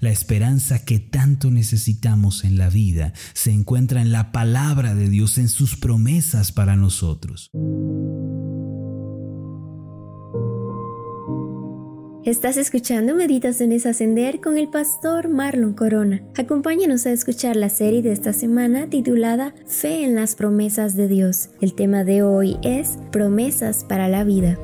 La esperanza que tanto necesitamos en la vida se encuentra en la palabra de Dios, en sus promesas para nosotros. Estás escuchando Meditaciones Ascender con el pastor Marlon Corona. Acompáñanos a escuchar la serie de esta semana titulada Fe en las promesas de Dios. El tema de hoy es Promesas para la vida.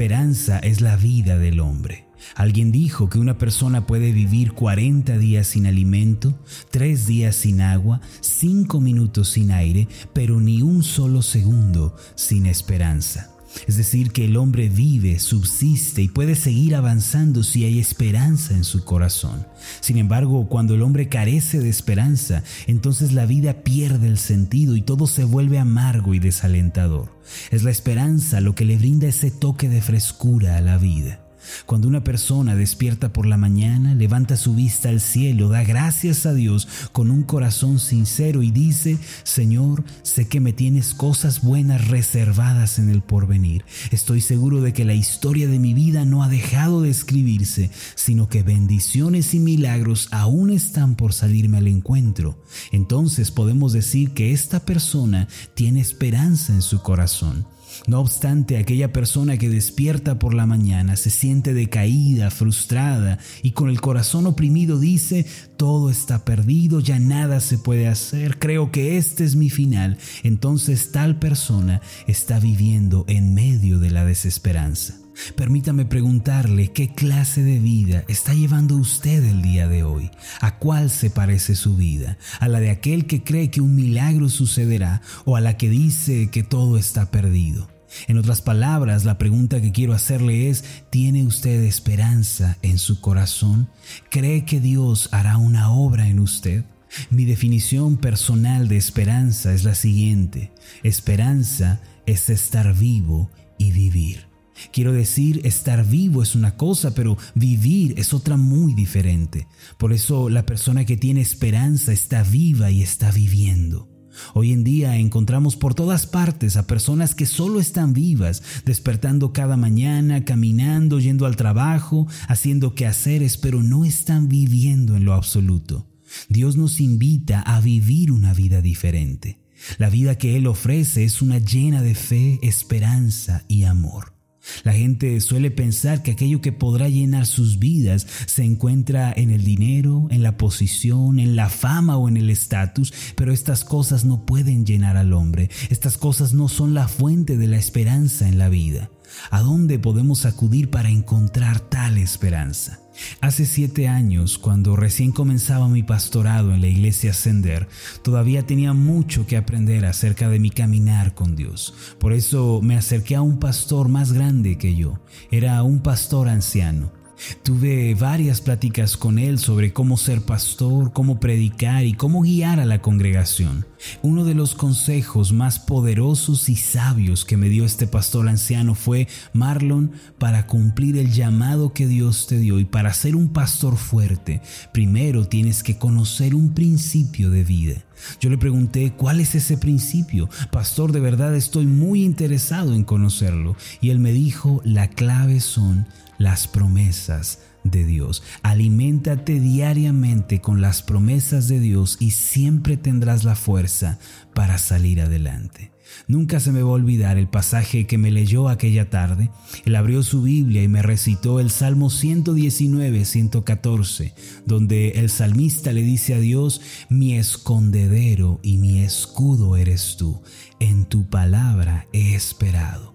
Esperanza es la vida del hombre. Alguien dijo que una persona puede vivir 40 días sin alimento, 3 días sin agua, 5 minutos sin aire, pero ni un solo segundo sin esperanza. Es decir, que el hombre vive, subsiste y puede seguir avanzando si hay esperanza en su corazón. Sin embargo, cuando el hombre carece de esperanza, entonces la vida pierde el sentido y todo se vuelve amargo y desalentador. Es la esperanza lo que le brinda ese toque de frescura a la vida. Cuando una persona despierta por la mañana, levanta su vista al cielo, da gracias a Dios con un corazón sincero y dice, Señor, sé que me tienes cosas buenas reservadas en el porvenir. Estoy seguro de que la historia de mi vida no ha dejado de escribirse, sino que bendiciones y milagros aún están por salirme al encuentro. Entonces podemos decir que esta persona tiene esperanza en su corazón. No obstante, aquella persona que despierta por la mañana se siente decaída, frustrada y con el corazón oprimido dice, todo está perdido, ya nada se puede hacer, creo que este es mi final. Entonces tal persona está viviendo en medio de la desesperanza. Permítame preguntarle qué clase de vida está llevando usted el día de hoy. ¿A cuál se parece su vida? ¿A la de aquel que cree que un milagro sucederá o a la que dice que todo está perdido? En otras palabras, la pregunta que quiero hacerle es, ¿tiene usted esperanza en su corazón? ¿Cree que Dios hará una obra en usted? Mi definición personal de esperanza es la siguiente. Esperanza es estar vivo y vivir. Quiero decir, estar vivo es una cosa, pero vivir es otra muy diferente. Por eso la persona que tiene esperanza está viva y está viviendo. Hoy en día encontramos por todas partes a personas que solo están vivas, despertando cada mañana, caminando, yendo al trabajo, haciendo quehaceres, pero no están viviendo en lo absoluto. Dios nos invita a vivir una vida diferente. La vida que Él ofrece es una llena de fe, esperanza y amor. La gente suele pensar que aquello que podrá llenar sus vidas se encuentra en el dinero, en la posición, en la fama o en el estatus, pero estas cosas no pueden llenar al hombre. Estas cosas no son la fuente de la esperanza en la vida. ¿A dónde podemos acudir para encontrar tal esperanza? Hace siete años, cuando recién comenzaba mi pastorado en la iglesia Ascender, todavía tenía mucho que aprender acerca de mi caminar con Dios. Por eso me acerqué a un pastor más grande que yo. Era un pastor anciano. Tuve varias pláticas con él sobre cómo ser pastor, cómo predicar y cómo guiar a la congregación. Uno de los consejos más poderosos y sabios que me dio este pastor anciano fue, Marlon, para cumplir el llamado que Dios te dio y para ser un pastor fuerte, primero tienes que conocer un principio de vida. Yo le pregunté, ¿cuál es ese principio? Pastor, de verdad estoy muy interesado en conocerlo. Y él me dijo, la clave son las promesas de Dios. Aliméntate diariamente con las promesas de Dios y siempre tendrás la fuerza para salir adelante. Nunca se me va a olvidar el pasaje que me leyó aquella tarde. Él abrió su Biblia y me recitó el Salmo 119, 114, donde el salmista le dice a Dios, mi escondedero y mi escudo eres tú. En tu palabra he esperado.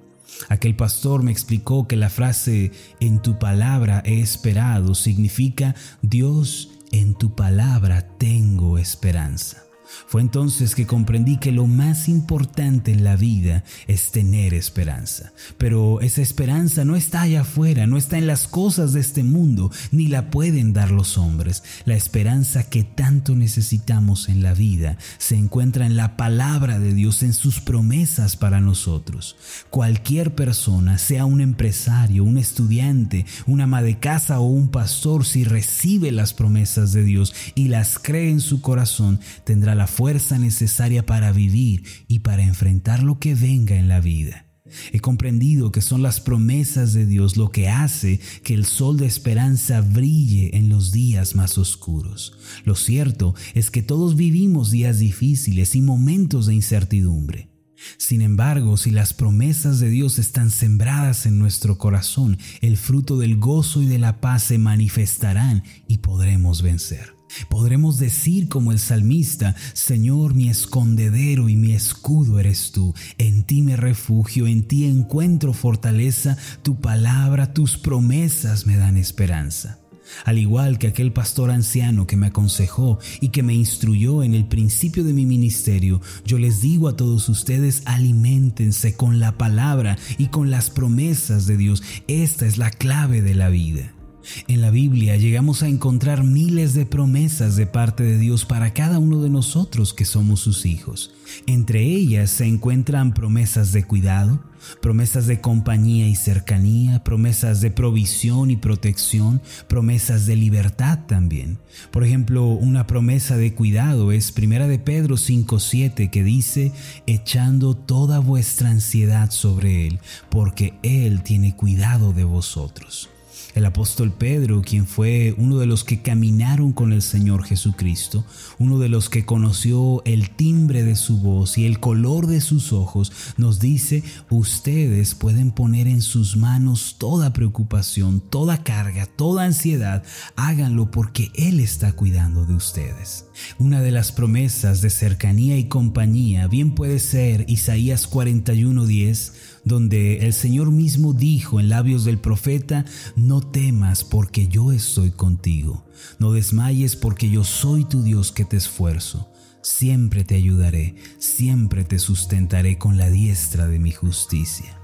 Aquel pastor me explicó que la frase en tu palabra he esperado significa Dios en tu palabra tengo esperanza. Fue entonces que comprendí que lo más importante en la vida es tener esperanza. Pero esa esperanza no está allá afuera, no está en las cosas de este mundo, ni la pueden dar los hombres. La esperanza que tanto necesitamos en la vida se encuentra en la palabra de Dios, en sus promesas para nosotros. Cualquier persona, sea un empresario, un estudiante, una ama de casa o un pastor, si recibe las promesas de Dios y las cree en su corazón, tendrá la fuerza necesaria para vivir y para enfrentar lo que venga en la vida. He comprendido que son las promesas de Dios lo que hace que el sol de esperanza brille en los días más oscuros. Lo cierto es que todos vivimos días difíciles y momentos de incertidumbre. Sin embargo, si las promesas de Dios están sembradas en nuestro corazón, el fruto del gozo y de la paz se manifestarán y podremos vencer. Podremos decir como el salmista, Señor, mi escondedero y mi escudo eres tú, en ti me refugio, en ti encuentro fortaleza, tu palabra, tus promesas me dan esperanza. Al igual que aquel pastor anciano que me aconsejó y que me instruyó en el principio de mi ministerio, yo les digo a todos ustedes, aliméntense con la palabra y con las promesas de Dios. Esta es la clave de la vida. En la Biblia llegamos a encontrar miles de promesas de parte de Dios para cada uno de nosotros que somos sus hijos. Entre ellas se encuentran promesas de cuidado, promesas de compañía y cercanía, promesas de provisión y protección, promesas de libertad también. Por ejemplo, una promesa de cuidado es Primera de Pedro 5:7 que dice, echando toda vuestra ansiedad sobre él, porque él tiene cuidado de vosotros. El apóstol Pedro, quien fue uno de los que caminaron con el Señor Jesucristo, uno de los que conoció el timbre de su voz y el color de sus ojos, nos dice, ustedes pueden poner en sus manos toda preocupación, toda carga, toda ansiedad, háganlo porque Él está cuidando de ustedes. Una de las promesas de cercanía y compañía bien puede ser Isaías 41:10, donde el Señor mismo dijo en labios del profeta, no temas porque yo estoy contigo, no desmayes porque yo soy tu Dios que te esfuerzo. Siempre te ayudaré, siempre te sustentaré con la diestra de mi justicia.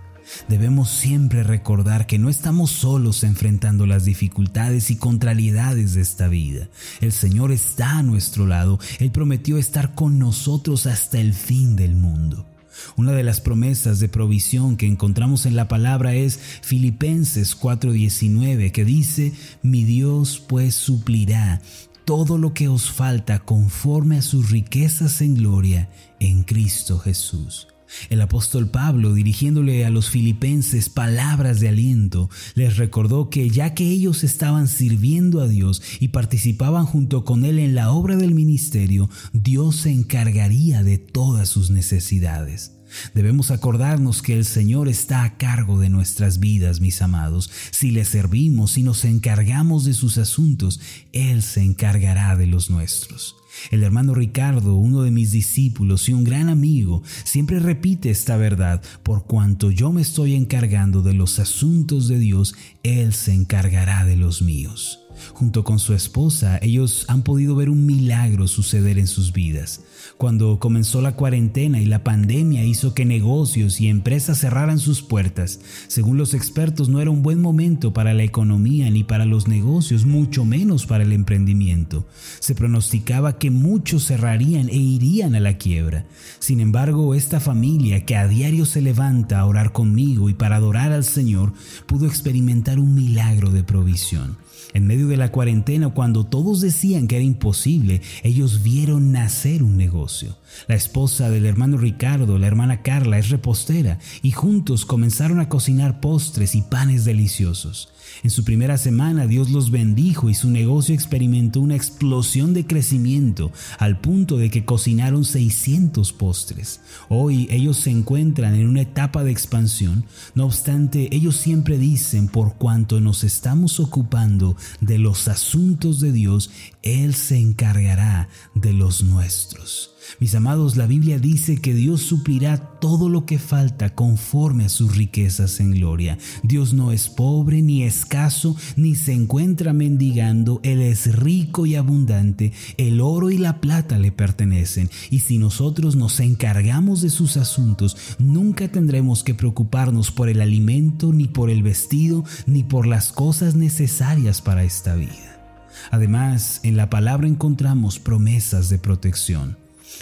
Debemos siempre recordar que no estamos solos enfrentando las dificultades y contrariedades de esta vida. El Señor está a nuestro lado. Él prometió estar con nosotros hasta el fin del mundo. Una de las promesas de provisión que encontramos en la palabra es Filipenses 4:19, que dice, mi Dios pues suplirá todo lo que os falta conforme a sus riquezas en gloria en Cristo Jesús. El apóstol Pablo, dirigiéndole a los filipenses palabras de aliento, les recordó que ya que ellos estaban sirviendo a Dios y participaban junto con Él en la obra del ministerio, Dios se encargaría de todas sus necesidades. Debemos acordarnos que el Señor está a cargo de nuestras vidas, mis amados. Si le servimos y nos encargamos de sus asuntos, Él se encargará de los nuestros. El hermano Ricardo, uno de mis discípulos y un gran amigo, siempre repite esta verdad, por cuanto yo me estoy encargando de los asuntos de Dios, Él se encargará de los míos. Junto con su esposa, ellos han podido ver un milagro suceder en sus vidas. Cuando comenzó la cuarentena y la pandemia hizo que negocios y empresas cerraran sus puertas, según los expertos no era un buen momento para la economía ni para los negocios, mucho menos para el emprendimiento. Se pronosticaba que muchos cerrarían e irían a la quiebra. Sin embargo, esta familia que a diario se levanta a orar conmigo y para adorar al Señor, pudo experimentar un milagro de provisión. En medio de la cuarentena, cuando todos decían que era imposible, ellos vieron nacer un negocio. La esposa del hermano Ricardo, la hermana Carla, es repostera y juntos comenzaron a cocinar postres y panes deliciosos. En su primera semana Dios los bendijo y su negocio experimentó una explosión de crecimiento al punto de que cocinaron 600 postres. Hoy ellos se encuentran en una etapa de expansión, no obstante ellos siempre dicen por cuanto nos estamos ocupando de los asuntos de Dios, Él se encargará de los nuestros. Mis amados, la Biblia dice que Dios suplirá todo lo que falta conforme a sus riquezas en gloria. Dios no es pobre ni escaso, ni se encuentra mendigando. Él es rico y abundante. El oro y la plata le pertenecen. Y si nosotros nos encargamos de sus asuntos, nunca tendremos que preocuparnos por el alimento, ni por el vestido, ni por las cosas necesarias para esta vida. Además, en la palabra encontramos promesas de protección.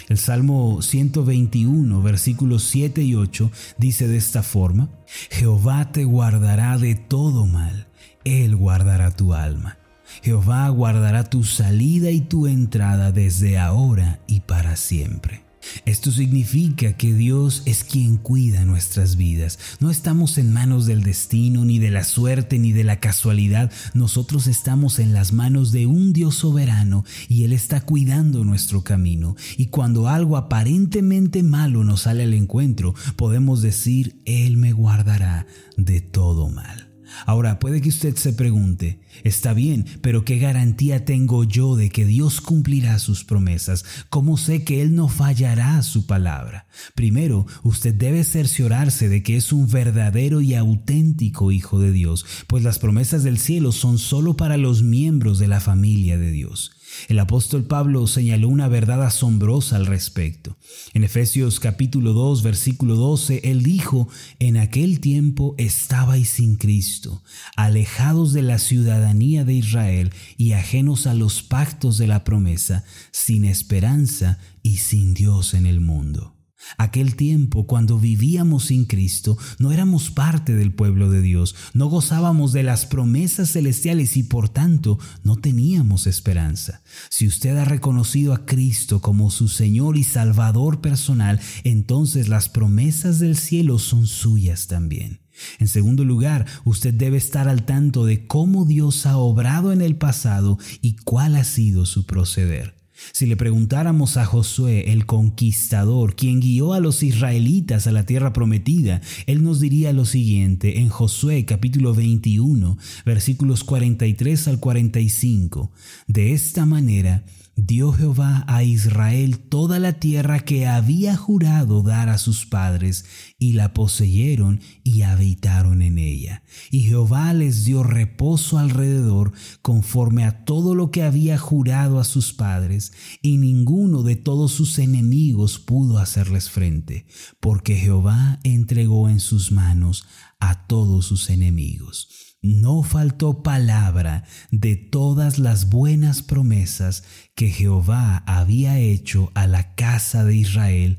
El Salmo 121, versículos 7 y 8 dice de esta forma, Jehová te guardará de todo mal, Él guardará tu alma. Jehová guardará tu salida y tu entrada desde ahora y para siempre. Esto significa que Dios es quien cuida nuestras vidas. No estamos en manos del destino, ni de la suerte, ni de la casualidad. Nosotros estamos en las manos de un Dios soberano y Él está cuidando nuestro camino. Y cuando algo aparentemente malo nos sale al encuentro, podemos decir, Él me guardará de todo mal. Ahora, puede que usted se pregunte, está bien, pero ¿qué garantía tengo yo de que Dios cumplirá sus promesas? ¿Cómo sé que Él no fallará su palabra? Primero, usted debe cerciorarse de que es un verdadero y auténtico Hijo de Dios, pues las promesas del cielo son solo para los miembros de la familia de Dios. El apóstol Pablo señaló una verdad asombrosa al respecto. En Efesios capítulo 2 versículo 12, él dijo, en aquel tiempo estabais sin Cristo, alejados de la ciudadanía de Israel y ajenos a los pactos de la promesa, sin esperanza y sin Dios en el mundo. Aquel tiempo cuando vivíamos sin Cristo, no éramos parte del pueblo de Dios, no gozábamos de las promesas celestiales y por tanto no teníamos esperanza. Si usted ha reconocido a Cristo como su Señor y Salvador personal, entonces las promesas del cielo son suyas también. En segundo lugar, usted debe estar al tanto de cómo Dios ha obrado en el pasado y cuál ha sido su proceder. Si le preguntáramos a Josué, el conquistador, quien guió a los israelitas a la tierra prometida, él nos diría lo siguiente en Josué capítulo 21, versículos 43 al 45. De esta manera, dio Jehová a Israel toda la tierra que había jurado dar a sus padres, y la poseyeron y habitaron en ella. Y Jehová les dio reposo alrededor, conforme a todo lo que había jurado a sus padres, y ninguno de todos sus enemigos pudo hacerles frente, porque Jehová entregó en sus manos a todos sus enemigos no faltó palabra de todas las buenas promesas que Jehová había hecho a la casa de Israel,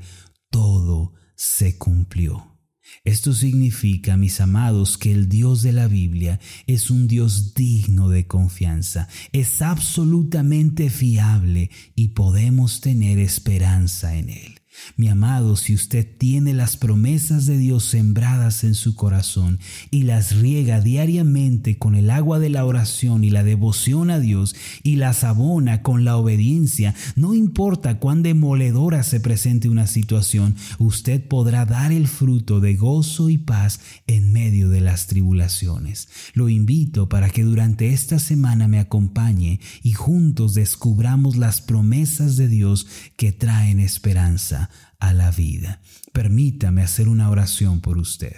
todo se cumplió. Esto significa, mis amados, que el Dios de la Biblia es un Dios digno de confianza, es absolutamente fiable y podemos tener esperanza en Él. Mi amado, si usted tiene las promesas de Dios sembradas en su corazón y las riega diariamente con el agua de la oración y la devoción a Dios y las abona con la obediencia, no importa cuán demoledora se presente una situación, usted podrá dar el fruto de gozo y paz en medio de las tribulaciones. Lo invito para que durante esta semana me acompañe y juntos descubramos las promesas de Dios que traen esperanza a la vida. Permítame hacer una oración por usted.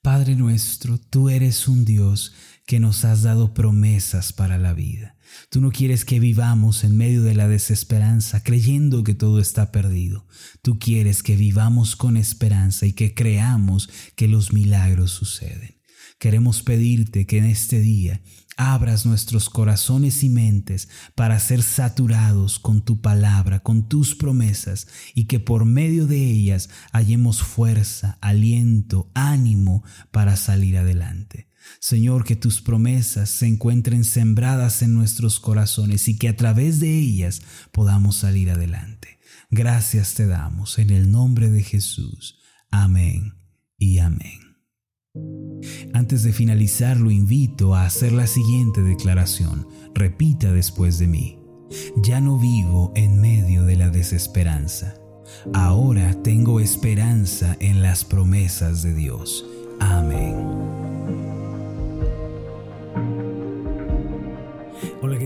Padre nuestro, tú eres un Dios que nos has dado promesas para la vida. Tú no quieres que vivamos en medio de la desesperanza creyendo que todo está perdido. Tú quieres que vivamos con esperanza y que creamos que los milagros suceden. Queremos pedirte que en este día abras nuestros corazones y mentes para ser saturados con tu palabra, con tus promesas, y que por medio de ellas hallemos fuerza, aliento, ánimo para salir adelante. Señor, que tus promesas se encuentren sembradas en nuestros corazones y que a través de ellas podamos salir adelante. Gracias te damos en el nombre de Jesús. Amén y amén. Antes de finalizar, lo invito a hacer la siguiente declaración. Repita después de mí. Ya no vivo en medio de la desesperanza. Ahora tengo esperanza en las promesas de Dios. Amén.